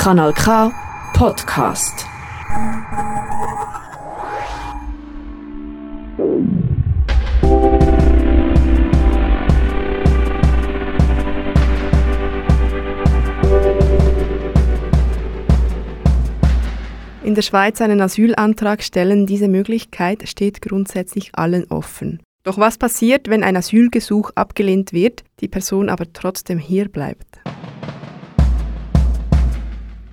Kanal K Podcast. In der Schweiz einen Asylantrag stellen, diese Möglichkeit steht grundsätzlich allen offen. Doch was passiert, wenn ein Asylgesuch abgelehnt wird, die Person aber trotzdem hier bleibt?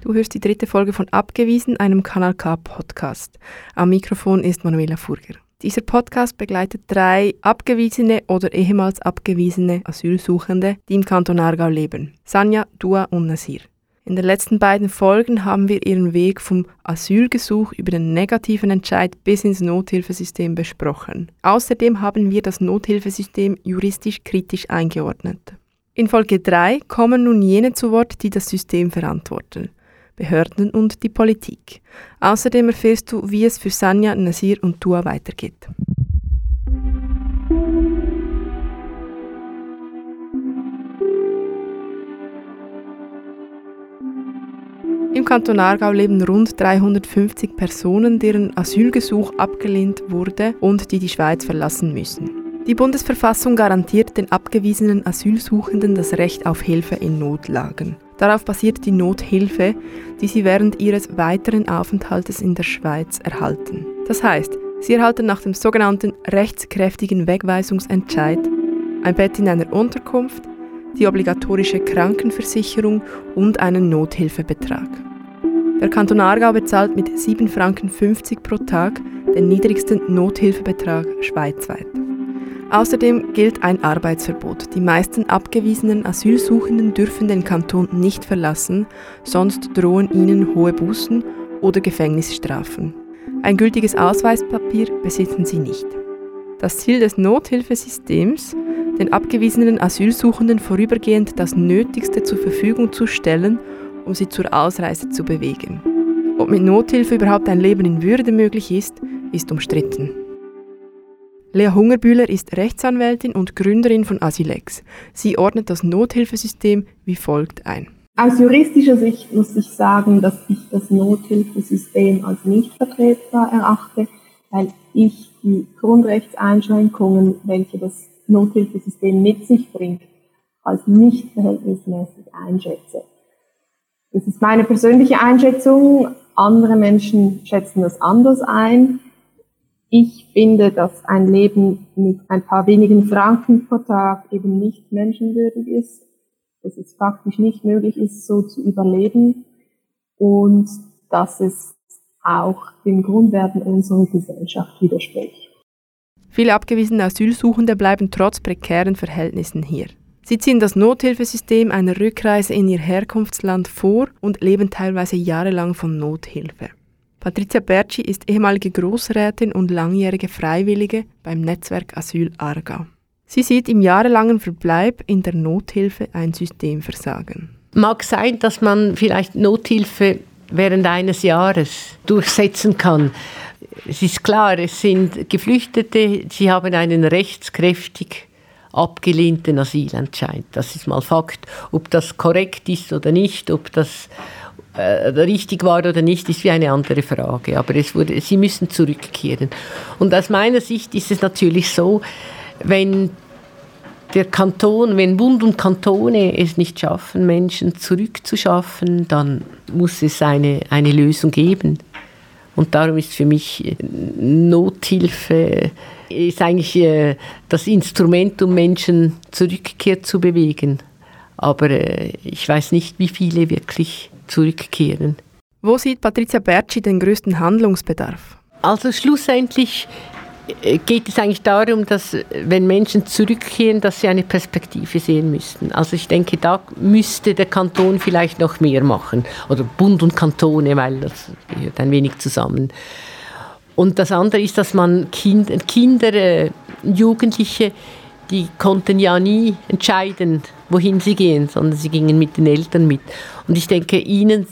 Du hörst die dritte Folge von Abgewiesen, einem Kanal K Podcast. Am Mikrofon ist Manuela Furger. Dieser Podcast begleitet drei abgewiesene oder ehemals abgewiesene Asylsuchende, die im Kanton Aargau leben. Sanja, Dua und Nasir. In den letzten beiden Folgen haben wir ihren Weg vom Asylgesuch über den negativen Entscheid bis ins Nothilfesystem besprochen. Außerdem haben wir das Nothilfesystem juristisch kritisch eingeordnet. In Folge 3 kommen nun jene zu Wort, die das System verantworten. Behörden und die Politik. Außerdem erfährst du, wie es für Sanja, Nasir und Tua weitergeht. Im Kanton Aargau leben rund 350 Personen, deren Asylgesuch abgelehnt wurde und die die Schweiz verlassen müssen. Die Bundesverfassung garantiert den abgewiesenen Asylsuchenden das Recht auf Hilfe in Notlagen. Darauf basiert die Nothilfe, die sie während ihres weiteren Aufenthaltes in der Schweiz erhalten. Das heißt, sie erhalten nach dem sogenannten rechtskräftigen Wegweisungsentscheid ein Bett in einer Unterkunft, die obligatorische Krankenversicherung und einen Nothilfebetrag. Der Kanton Aargau bezahlt mit 7,50 Franken pro Tag den niedrigsten Nothilfebetrag schweizweit. Außerdem gilt ein Arbeitsverbot. Die meisten abgewiesenen Asylsuchenden dürfen den Kanton nicht verlassen, sonst drohen ihnen hohe Bußen oder Gefängnisstrafen. Ein gültiges Ausweispapier besitzen sie nicht. Das Ziel des Nothilfesystems, den abgewiesenen Asylsuchenden vorübergehend das Nötigste zur Verfügung zu stellen um sie zur Ausreise zu bewegen. Ob mit Nothilfe überhaupt ein Leben in Würde möglich ist, ist umstritten. Lea Hungerbühler ist Rechtsanwältin und Gründerin von Asilex. Sie ordnet das Nothilfesystem wie folgt ein. Aus juristischer Sicht muss ich sagen, dass ich das Nothilfesystem als nicht vertretbar erachte, weil ich die Grundrechtseinschränkungen, welche das Nothilfesystem mit sich bringt, als nicht verhältnismäßig einschätze. Das ist meine persönliche Einschätzung. Andere Menschen schätzen das anders ein. Ich finde, dass ein Leben mit ein paar wenigen Franken pro Tag eben nicht menschenwürdig ist, dass es faktisch nicht möglich ist, so zu überleben und dass es auch den Grundwerten unserer Gesellschaft widerspricht. Viele abgewiesene Asylsuchende bleiben trotz prekären Verhältnissen hier. Sie ziehen das Nothilfesystem einer Rückreise in ihr Herkunftsland vor und leben teilweise jahrelang von Nothilfe. Patricia Berci ist ehemalige Großrätin und langjährige Freiwillige beim Netzwerk Asyl Aargau. Sie sieht im jahrelangen Verbleib in der Nothilfe ein Systemversagen. Mag sein, dass man vielleicht Nothilfe während eines Jahres durchsetzen kann. Es ist klar, es sind Geflüchtete, sie haben einen rechtskräftig abgelehnten Asylentscheid. Das ist mal Fakt. Ob das korrekt ist oder nicht, ob das richtig war oder nicht, ist wie eine andere Frage. Aber es wurde, sie müssen zurückkehren. Und aus meiner Sicht ist es natürlich so, wenn der Kanton, wenn Bund und Kantone es nicht schaffen, Menschen zurückzuschaffen, dann muss es eine, eine Lösung geben. Und darum ist für mich Nothilfe ist eigentlich äh, das Instrument, um Menschen zurückkehr zu bewegen. Aber äh, ich weiß nicht, wie viele wirklich zurückkehren. Wo sieht Patricia Berci den größten Handlungsbedarf? Also schlussendlich äh, geht es eigentlich darum, dass wenn Menschen zurückkehren, dass sie eine Perspektive sehen müssten. Also ich denke, da müsste der Kanton vielleicht noch mehr machen oder Bund und Kantone, weil das gehört ein wenig zusammen. Und das andere ist, dass man kind, Kinder, äh, Jugendliche, die konnten ja nie entscheiden, wohin sie gehen, sondern sie gingen mit den Eltern mit. Und ich denke, ihnen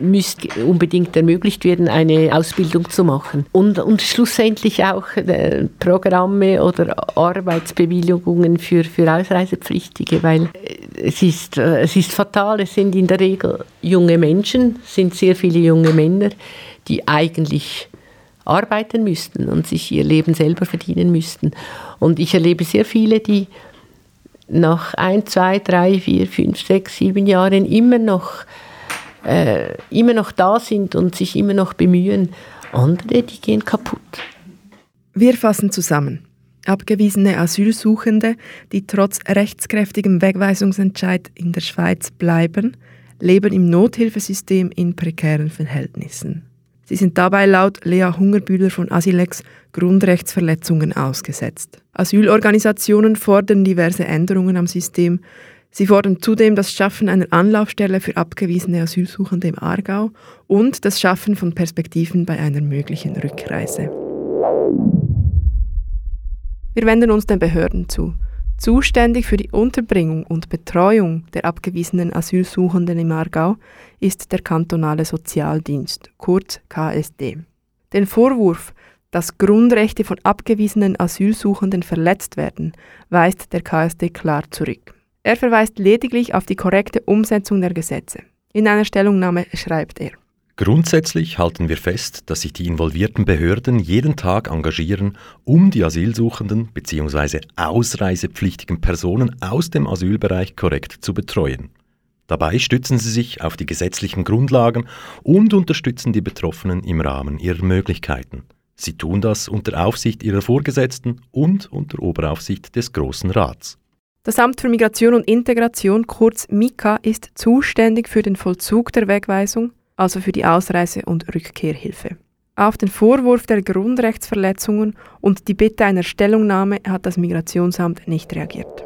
müsste unbedingt ermöglicht werden, eine Ausbildung zu machen. Und, und schlussendlich auch äh, Programme oder Arbeitsbewilligungen für, für Ausreisepflichtige, weil es ist, äh, es ist fatal, es sind in der Regel junge Menschen, sind sehr viele junge Männer, die eigentlich arbeiten müssten und sich ihr Leben selber verdienen müssten. Und ich erlebe sehr viele, die nach ein, zwei, drei, vier, fünf, sechs, sieben Jahren immer noch, äh, immer noch da sind und sich immer noch bemühen. Andere, die gehen kaputt. Wir fassen zusammen. Abgewiesene Asylsuchende, die trotz rechtskräftigem Wegweisungsentscheid in der Schweiz bleiben, leben im Nothilfesystem in prekären Verhältnissen. Sie sind dabei laut Lea Hungerbühler von Asilex Grundrechtsverletzungen ausgesetzt. Asylorganisationen fordern diverse Änderungen am System. Sie fordern zudem das Schaffen einer Anlaufstelle für abgewiesene Asylsuchende im Aargau und das Schaffen von Perspektiven bei einer möglichen Rückreise. Wir wenden uns den Behörden zu. Zuständig für die Unterbringung und Betreuung der abgewiesenen Asylsuchenden im Aargau ist der kantonale Sozialdienst, kurz KSD. Den Vorwurf, dass Grundrechte von abgewiesenen Asylsuchenden verletzt werden, weist der KSD klar zurück. Er verweist lediglich auf die korrekte Umsetzung der Gesetze. In einer Stellungnahme schreibt er, Grundsätzlich halten wir fest, dass sich die involvierten Behörden jeden Tag engagieren, um die Asylsuchenden bzw. ausreisepflichtigen Personen aus dem Asylbereich korrekt zu betreuen. Dabei stützen sie sich auf die gesetzlichen Grundlagen und unterstützen die Betroffenen im Rahmen ihrer Möglichkeiten. Sie tun das unter Aufsicht ihrer Vorgesetzten und unter Oberaufsicht des Großen Rats. Das Amt für Migration und Integration, kurz MIKA, ist zuständig für den Vollzug der Wegweisung, also für die Ausreise- und Rückkehrhilfe. Auf den Vorwurf der Grundrechtsverletzungen und die Bitte einer Stellungnahme hat das Migrationsamt nicht reagiert.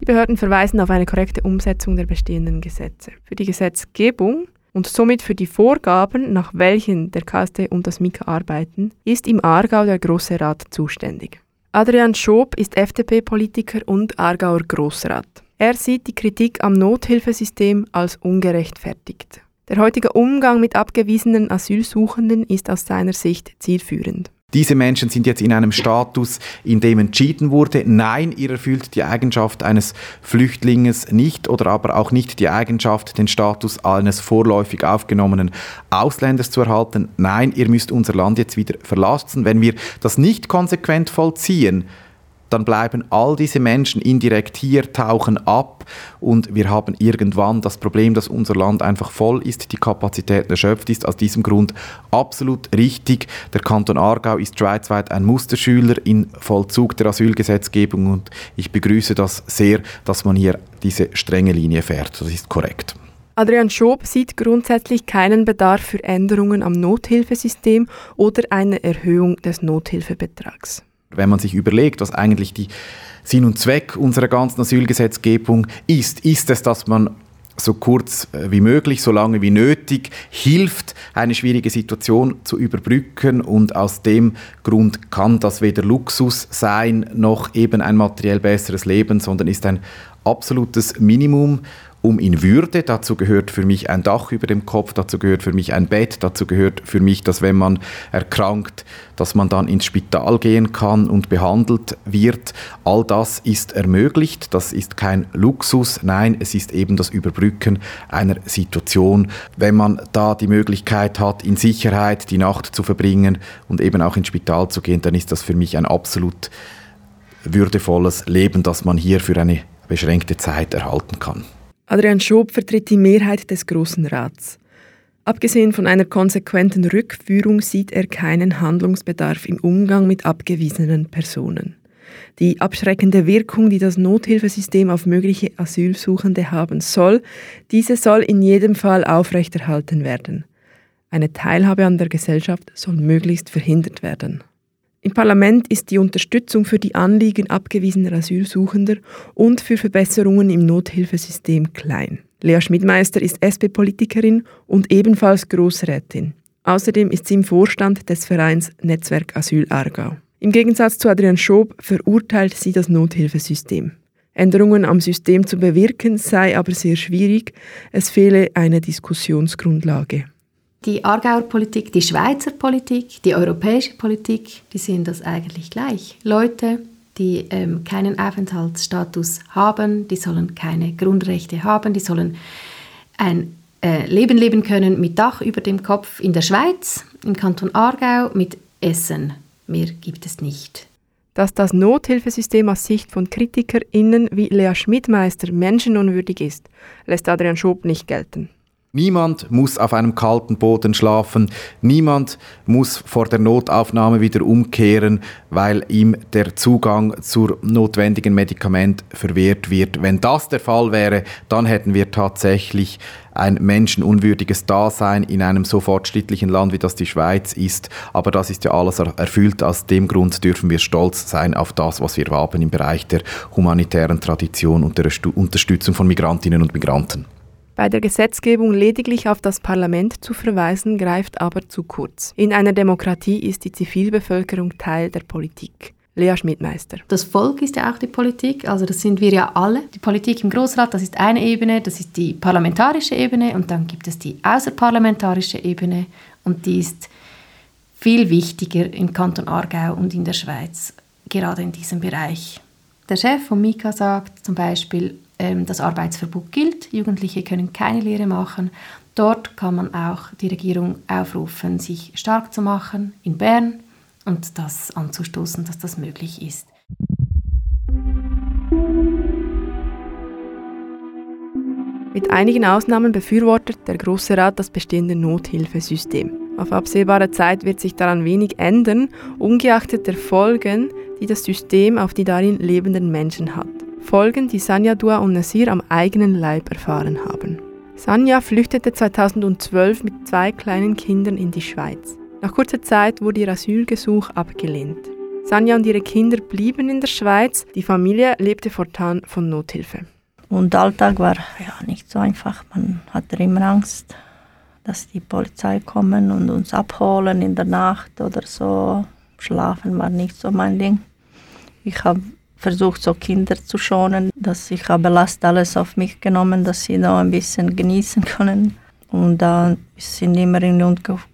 Die Behörden verweisen auf eine korrekte Umsetzung der bestehenden Gesetze. Für die Gesetzgebung und somit für die Vorgaben, nach welchen der KST und das MIKA arbeiten, ist im Aargau der Große Rat zuständig. Adrian Schob ist FDP-Politiker und Aargauer Großrat. Er sieht die Kritik am Nothilfesystem als ungerechtfertigt. Der heutige Umgang mit abgewiesenen Asylsuchenden ist aus seiner Sicht zielführend. Diese Menschen sind jetzt in einem Status, in dem entschieden wurde, nein, ihr erfüllt die Eigenschaft eines Flüchtlings nicht oder aber auch nicht die Eigenschaft, den Status eines vorläufig aufgenommenen Ausländers zu erhalten. Nein, ihr müsst unser Land jetzt wieder verlassen. Wenn wir das nicht konsequent vollziehen, dann bleiben all diese Menschen indirekt hier, tauchen ab und wir haben irgendwann das Problem, dass unser Land einfach voll ist, die Kapazität erschöpft ist. Aus diesem Grund absolut richtig. Der Kanton Aargau ist schweizweit ein Musterschüler in Vollzug der Asylgesetzgebung und ich begrüße das sehr, dass man hier diese strenge Linie fährt. Das ist korrekt. Adrian Schob sieht grundsätzlich keinen Bedarf für Änderungen am Nothilfesystem oder eine Erhöhung des Nothilfebetrags wenn man sich überlegt, was eigentlich die Sinn und Zweck unserer ganzen Asylgesetzgebung ist, ist es, dass man so kurz äh, wie möglich, so lange wie nötig hilft, eine schwierige Situation zu überbrücken. Und aus dem Grund kann das weder Luxus sein noch eben ein materiell besseres Leben, sondern ist ein absolutes Minimum um in Würde. Dazu gehört für mich ein Dach über dem Kopf, dazu gehört für mich ein Bett, dazu gehört für mich, dass wenn man erkrankt, dass man dann ins Spital gehen kann und behandelt wird. All das ist ermöglicht. Das ist kein Luxus. Nein, es ist eben das Überbrücken einer Situation. Wenn man da die Möglichkeit hat, in Sicherheit die Nacht zu verbringen und eben auch ins Spital zu gehen, dann ist das für mich ein absolut würdevolles Leben, das man hier für eine beschränkte Zeit erhalten kann. Adrian Schob vertritt die Mehrheit des Großen Rats. Abgesehen von einer konsequenten Rückführung sieht er keinen Handlungsbedarf im Umgang mit abgewiesenen Personen. Die abschreckende Wirkung, die das Nothilfesystem auf mögliche Asylsuchende haben soll, diese soll in jedem Fall aufrechterhalten werden. Eine Teilhabe an der Gesellschaft soll möglichst verhindert werden. Im Parlament ist die Unterstützung für die Anliegen abgewiesener Asylsuchender und für Verbesserungen im Nothilfesystem klein. Lea Schmidmeister ist SP-Politikerin und ebenfalls Großrätin. Außerdem ist sie im Vorstand des Vereins Netzwerk Asyl Aargau. Im Gegensatz zu Adrian Schob verurteilt sie das Nothilfesystem. Änderungen am System zu bewirken sei aber sehr schwierig, es fehle eine Diskussionsgrundlage. Die Aargauer Politik, die Schweizer Politik, die europäische Politik, die sehen das eigentlich gleich. Leute, die ähm, keinen Aufenthaltsstatus haben, die sollen keine Grundrechte haben, die sollen ein äh, Leben leben können mit Dach über dem Kopf in der Schweiz, im Kanton Aargau, mit Essen. Mehr gibt es nicht. Dass das Nothilfesystem aus Sicht von KritikerInnen wie Lea Schmidmeister menschenunwürdig ist, lässt Adrian Schob nicht gelten. Niemand muss auf einem kalten Boden schlafen. Niemand muss vor der Notaufnahme wieder umkehren, weil ihm der Zugang zur notwendigen Medikament verwehrt wird. Wenn das der Fall wäre, dann hätten wir tatsächlich ein menschenunwürdiges Dasein in einem so fortschrittlichen Land, wie das die Schweiz ist. Aber das ist ja alles erfüllt. Aus dem Grund dürfen wir stolz sein auf das, was wir haben im Bereich der humanitären Tradition und der Unterstützung von Migrantinnen und Migranten. Bei der Gesetzgebung lediglich auf das Parlament zu verweisen, greift aber zu kurz. In einer Demokratie ist die Zivilbevölkerung Teil der Politik. Lea Schmidmeister. Das Volk ist ja auch die Politik, also das sind wir ja alle. Die Politik im Großrat, das ist eine Ebene, das ist die parlamentarische Ebene und dann gibt es die außerparlamentarische Ebene und die ist viel wichtiger im Kanton Aargau und in der Schweiz, gerade in diesem Bereich. Der Chef von Mika sagt zum Beispiel, das Arbeitsverbot gilt. Jugendliche können keine Lehre machen. Dort kann man auch die Regierung aufrufen, sich stark zu machen in Bern und das anzustoßen, dass das möglich ist. Mit einigen Ausnahmen befürwortet der Große Rat das bestehende Nothilfesystem. Auf absehbare Zeit wird sich daran wenig ändern, ungeachtet der Folgen, die das System auf die darin lebenden Menschen hat. Folgen, die Sanja Dua und Nasir am eigenen Leib erfahren haben. Sanja flüchtete 2012 mit zwei kleinen Kindern in die Schweiz. Nach kurzer Zeit wurde ihr Asylgesuch abgelehnt. Sanja und ihre Kinder blieben in der Schweiz, die Familie lebte fortan von Nothilfe. Und der Alltag war ja nicht so einfach. Man hatte immer Angst, dass die Polizei kommen und uns abholen in der Nacht oder so. Schlafen war nicht so mein Ding. Ich habe versucht, so Kinder zu schonen, dass ich habe Last alles auf mich genommen, dass sie noch ein bisschen genießen können. Und da sind immer in,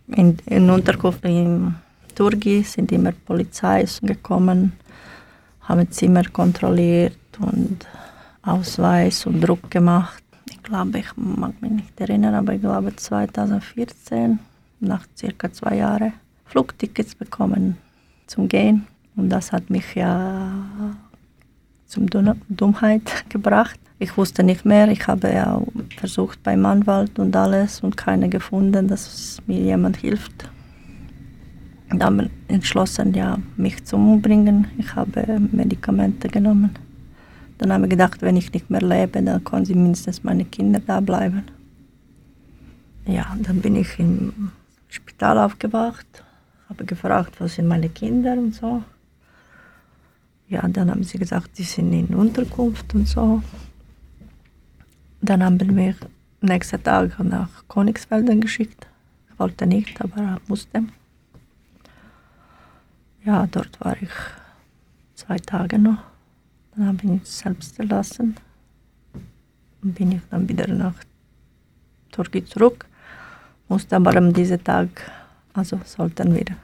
in, in Unterkunft in Turgi sind immer Polizei gekommen, haben Zimmer kontrolliert und Ausweis und Druck gemacht. Ich glaube, ich mag mich nicht erinnern, aber ich glaube 2014, nach circa zwei Jahren, Flugtickets bekommen zum Gehen. Und das hat mich ja zum Dummheit gebracht. Ich wusste nicht mehr. Ich habe ja versucht beim Anwalt und alles und keine gefunden, dass mir jemand hilft. Habe entschlossen, ja, mich zu umbringen. Ich habe Medikamente genommen. Dann habe ich gedacht, wenn ich nicht mehr lebe, dann können sie mindestens meine Kinder da bleiben. Ja, dann bin ich im Spital aufgewacht, habe gefragt, was sind meine Kinder und so. Ja, dann haben sie gesagt, die sind in Unterkunft und so. Dann haben wir nächsten Tag nach Königsfelden geschickt. Ich wollte nicht, aber musste. Ja, dort war ich zwei Tage noch. Dann habe ich mich selbst gelassen. Dann bin ich dann wieder nach Türkei zurück. Musste aber an diesem Tag, also sollten wir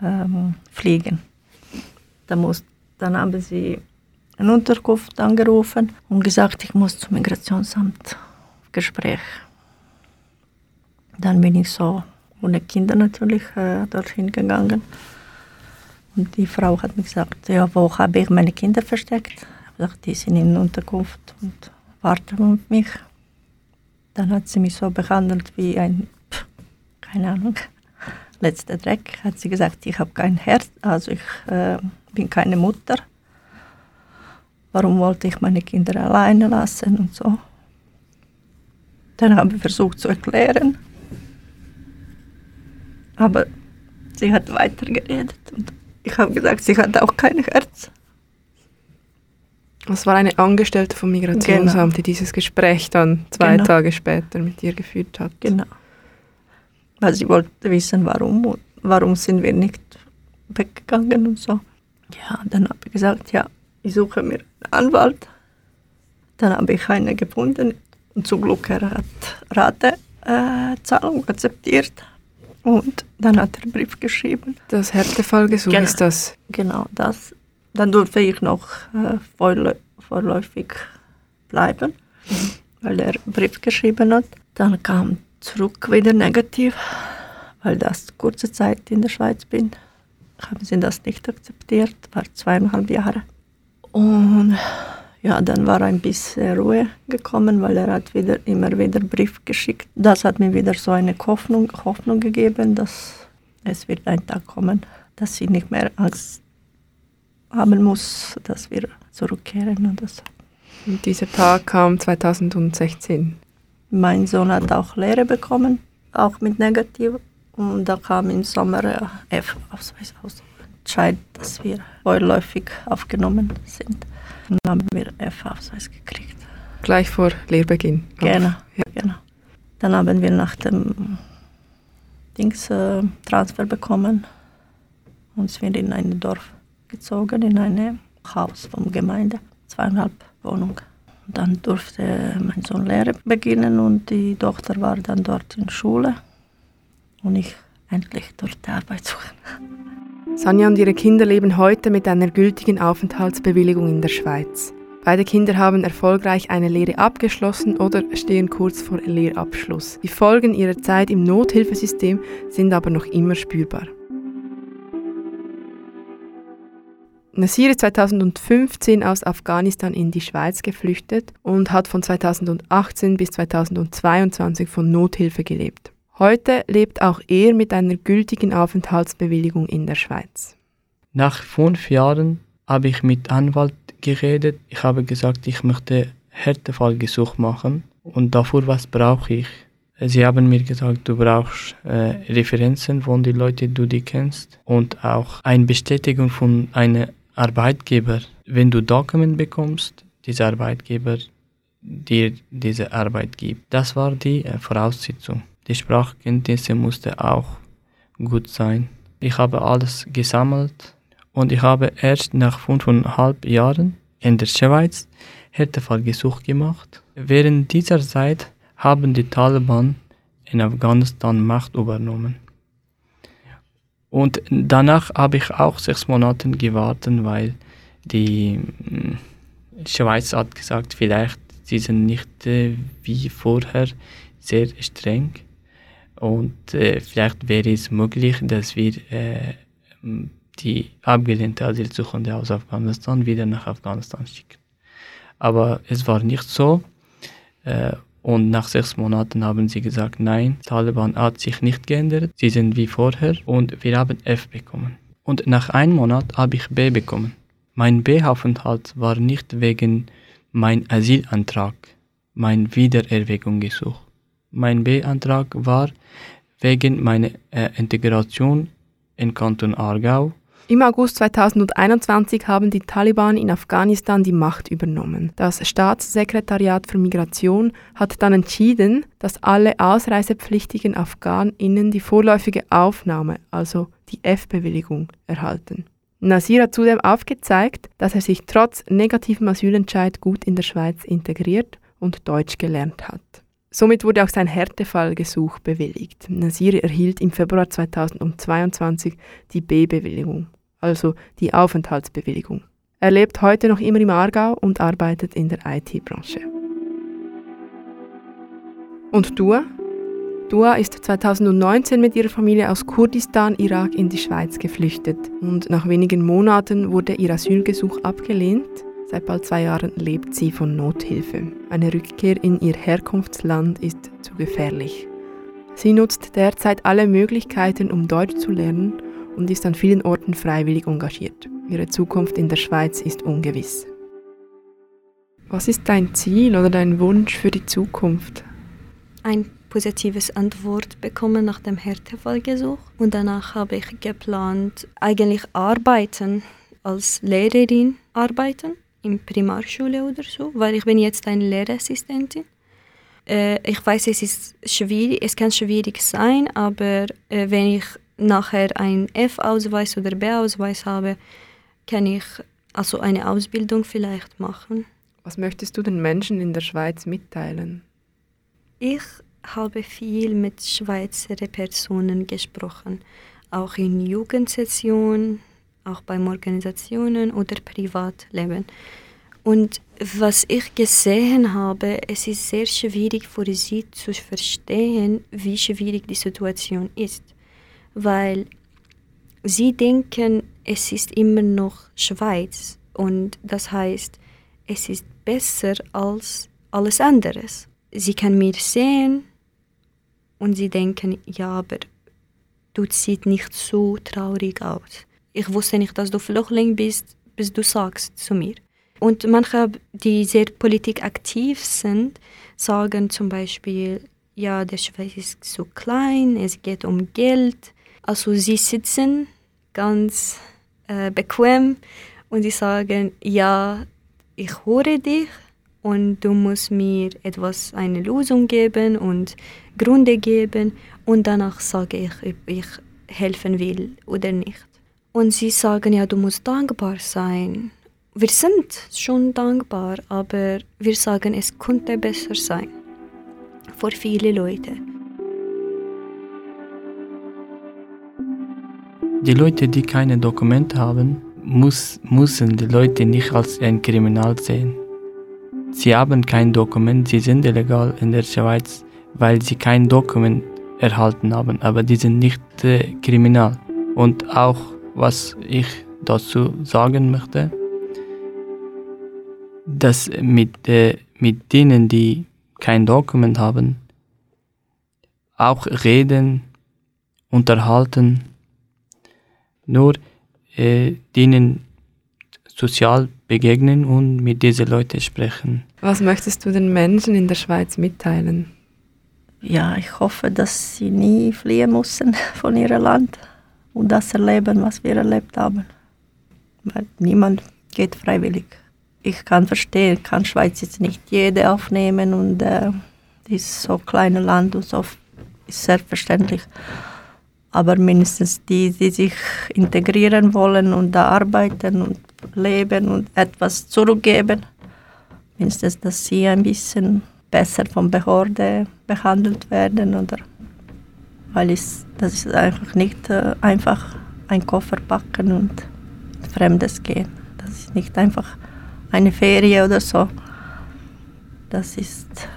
ähm, fliegen. Da muss, dann haben sie eine Unterkunft angerufen und gesagt, ich muss zum Migrationsamt Gespräch. Dann bin ich so ohne Kinder natürlich äh, dorthin gegangen. Und die Frau hat mir gesagt, ja, wo habe ich meine Kinder versteckt? Ich habe gesagt, die sind in der Unterkunft und warten auf mich. Dann hat sie mich so behandelt wie ein, keine Ahnung, letzter Dreck. Hat sie gesagt, ich habe kein Herz, also ich äh, bin keine Mutter. Warum wollte ich meine Kinder alleine lassen und so. Dann habe ich versucht zu erklären. Aber sie hat weitergeredet und ich habe gesagt, sie hat auch kein Herz. Das war eine Angestellte vom Migrationsamt, genau. die dieses Gespräch dann zwei genau. Tage später mit ihr geführt hat. Genau. Weil sie wollte wissen, warum, warum sind wir nicht weggegangen und so. Ja, dann habe ich gesagt, ja, ich suche mir einen Anwalt. Dann habe ich einen gefunden und zum Glück er hat Ratezahlung äh, akzeptiert. Und dann hat er einen Brief geschrieben. Das Härtefallgesuch genau. ist das? Genau, das. Dann durfte ich noch äh, vorläufig bleiben, mhm. weil er einen Brief geschrieben hat. Dann kam zurück wieder negativ, weil das kurze Zeit in der Schweiz bin. Haben sie das nicht akzeptiert, war zweieinhalb Jahre. Und ja, dann war ein bisschen Ruhe gekommen, weil er hat wieder immer wieder Brief geschickt. Das hat mir wieder so eine Hoffnung, Hoffnung gegeben, dass es wird ein Tag kommen, dass ich nicht mehr Angst haben muss, dass wir zurückkehren oder so. Und dieser Tag kam 2016. Mein Sohn hat auch Lehre bekommen, auch mit Negativ. Und da kam im Sommer F-Ausweis aus. Entscheid, dass wir vorläufig aufgenommen sind. Dann haben wir F-Ausweis gekriegt. Gleich vor Lehrbeginn? Genau, ja. genau. Dann haben wir nach dem Dings, äh, Transfer bekommen und sind in ein Dorf gezogen, in ein Haus vom Gemeinde, zweieinhalb Wohnungen. Dann durfte mein Sohn Lehre beginnen und die Tochter war dann dort in Schule und ich endlich dort Arbeit suchen. Sanja und ihre Kinder leben heute mit einer gültigen Aufenthaltsbewilligung in der Schweiz. Beide Kinder haben erfolgreich eine Lehre abgeschlossen oder stehen kurz vor Lehrabschluss. Die Folgen ihrer Zeit im Nothilfesystem sind aber noch immer spürbar. Nasir ist 2015 aus Afghanistan in die Schweiz geflüchtet und hat von 2018 bis 2022 von Nothilfe gelebt. Heute lebt auch er mit einer gültigen Aufenthaltsbewilligung in der Schweiz. Nach fünf Jahren habe ich mit Anwalt geredet. Ich habe gesagt, ich möchte Härtefallgesuch machen und dafür was brauche ich? Sie haben mir gesagt, du brauchst äh, Referenzen von den Leuten, die du kennst und auch eine Bestätigung von einem Arbeitgeber. Wenn du Dokumente bekommst, dieser Arbeitgeber dir diese Arbeit gibt. Das war die äh, Voraussetzung. Die Sprachkenntnisse musste auch gut sein. Ich habe alles gesammelt und ich habe erst nach fünfeinhalb Jahren in der Schweiz Härtefallgesuch gemacht. Während dieser Zeit haben die Taliban in Afghanistan Macht übernommen. Und danach habe ich auch sechs Monate gewartet, weil die hm, Schweiz hat gesagt, vielleicht sie sind nicht äh, wie vorher sehr streng. Und äh, vielleicht wäre es möglich, dass wir äh, die abgelehnte Asylsuchende aus Afghanistan wieder nach Afghanistan schicken. Aber es war nicht so. Äh, und nach sechs Monaten haben sie gesagt, nein, Taliban hat sich nicht geändert, sie sind wie vorher und wir haben F bekommen. Und nach einem Monat habe ich B bekommen. Mein B-Aufenthalt war nicht wegen mein Asylantrag, mein Wiedererwägungsgesuch. Mein B-Antrag war wegen meiner äh, Integration in Kanton Aargau. Im August 2021 haben die Taliban in Afghanistan die Macht übernommen. Das Staatssekretariat für Migration hat dann entschieden, dass alle ausreisepflichtigen AfghanInnen die vorläufige Aufnahme, also die F-Bewilligung, erhalten. Nasir hat zudem aufgezeigt, dass er sich trotz negativem Asylentscheid gut in der Schweiz integriert und Deutsch gelernt hat. Somit wurde auch sein Härtefallgesuch bewilligt. Nasir erhielt im Februar 2022 die B-Bewilligung, also die Aufenthaltsbewilligung. Er lebt heute noch immer im Aargau und arbeitet in der IT-Branche. Und Dua? Dua ist 2019 mit ihrer Familie aus Kurdistan, Irak in die Schweiz geflüchtet und nach wenigen Monaten wurde ihr Asylgesuch abgelehnt Seit bald zwei Jahren lebt sie von Nothilfe. Eine Rückkehr in ihr Herkunftsland ist zu gefährlich. Sie nutzt derzeit alle Möglichkeiten, um Deutsch zu lernen und ist an vielen Orten freiwillig engagiert. Ihre Zukunft in der Schweiz ist ungewiss. Was ist dein Ziel oder dein Wunsch für die Zukunft? Ein positives Antwort bekommen nach dem Härtefallgesuch und danach habe ich geplant, eigentlich arbeiten als Lehrerin arbeiten in Primarschule oder so, weil ich bin jetzt eine Lehrassistentin. Äh, ich weiß, es ist schwierig, es kann schwierig sein, aber äh, wenn ich nachher einen F-Ausweis oder B-Ausweis habe, kann ich also eine Ausbildung vielleicht machen. Was möchtest du den Menschen in der Schweiz mitteilen? Ich habe viel mit Schweizer Personen gesprochen, auch in Jugendsessionen, auch beim Organisationen oder Privatleben. Und was ich gesehen habe, es ist sehr schwierig für sie zu verstehen, wie schwierig die Situation ist, weil sie denken, es ist immer noch Schweiz und das heißt, es ist besser als alles anderes. Sie kann mir sehen und sie denken, ja, aber du siehst nicht so traurig aus. Ich wusste nicht, dass du Flüchtling bist, bis du sagst zu mir. Und manche, die sehr politikaktiv sind, sagen zum Beispiel, ja, der Schweiz ist so klein, es geht um Geld. Also sie sitzen ganz äh, bequem und sie sagen, ja, ich höre dich und du musst mir etwas, eine Lösung geben und Gründe geben und danach sage ich, ob ich helfen will oder nicht. Und sie sagen, ja, du musst dankbar sein. Wir sind schon dankbar, aber wir sagen, es könnte besser sein. Für viele Leute. Die Leute, die keine Dokumente haben, muss, müssen die Leute nicht als ein Kriminal sehen. Sie haben kein Dokument, sie sind illegal in der Schweiz, weil sie kein Dokument erhalten haben, aber die sind nicht äh, kriminal. Und auch was ich dazu sagen möchte, dass mit, äh, mit denen, die kein Dokument haben, auch reden, unterhalten, nur äh, denen sozial begegnen und mit diesen Leuten sprechen. Was möchtest du den Menschen in der Schweiz mitteilen? Ja, ich hoffe, dass sie nie fliehen müssen von ihrem Land und das erleben, was wir erlebt haben. Weil niemand geht freiwillig. Ich kann verstehen, kann Schweiz jetzt nicht jede aufnehmen und äh, ist so ein kleines Land und so ist selbstverständlich. Aber mindestens die, die sich integrieren wollen und da arbeiten und leben und etwas zurückgeben, mindestens, dass sie ein bisschen besser von Behörde behandelt werden oder weil es, das ist einfach nicht äh, einfach ein Koffer packen und Fremdes gehen. Das ist nicht einfach eine Ferie oder so. Das ist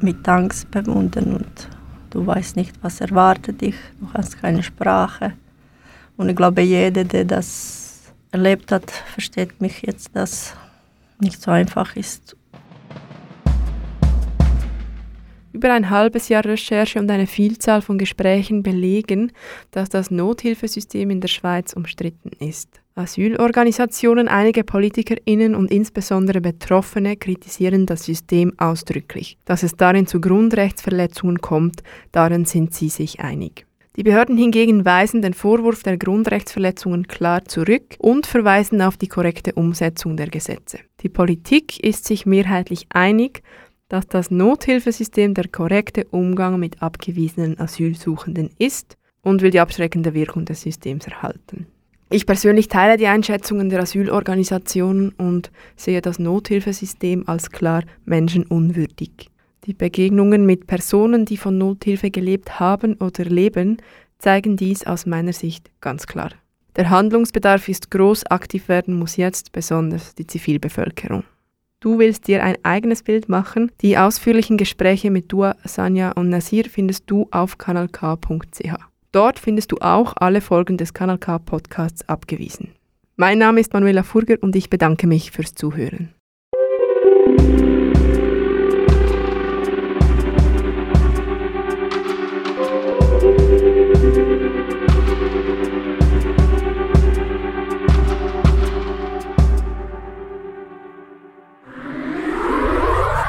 mit Angst verbunden und du weißt nicht, was erwartet dich. Du hast keine Sprache. Und ich glaube, jeder, der das erlebt hat, versteht mich jetzt, dass nicht so einfach ist Über ein halbes Jahr Recherche und eine Vielzahl von Gesprächen belegen, dass das Nothilfesystem in der Schweiz umstritten ist. Asylorganisationen, einige PolitikerInnen und insbesondere Betroffene kritisieren das System ausdrücklich. Dass es darin zu Grundrechtsverletzungen kommt, darin sind sie sich einig. Die Behörden hingegen weisen den Vorwurf der Grundrechtsverletzungen klar zurück und verweisen auf die korrekte Umsetzung der Gesetze. Die Politik ist sich mehrheitlich einig, dass das Nothilfesystem der korrekte Umgang mit abgewiesenen Asylsuchenden ist und will die abschreckende Wirkung des Systems erhalten. Ich persönlich teile die Einschätzungen der Asylorganisationen und sehe das Nothilfesystem als klar menschenunwürdig. Die Begegnungen mit Personen, die von Nothilfe gelebt haben oder leben, zeigen dies aus meiner Sicht ganz klar. Der Handlungsbedarf ist groß, aktiv werden muss jetzt besonders die Zivilbevölkerung. Du willst dir ein eigenes Bild machen. Die ausführlichen Gespräche mit Dua, Sanja und Nasir findest du auf kanalk.ch. Dort findest du auch alle Folgen des Kanal K Podcasts abgewiesen. Mein Name ist Manuela Furger und ich bedanke mich fürs Zuhören.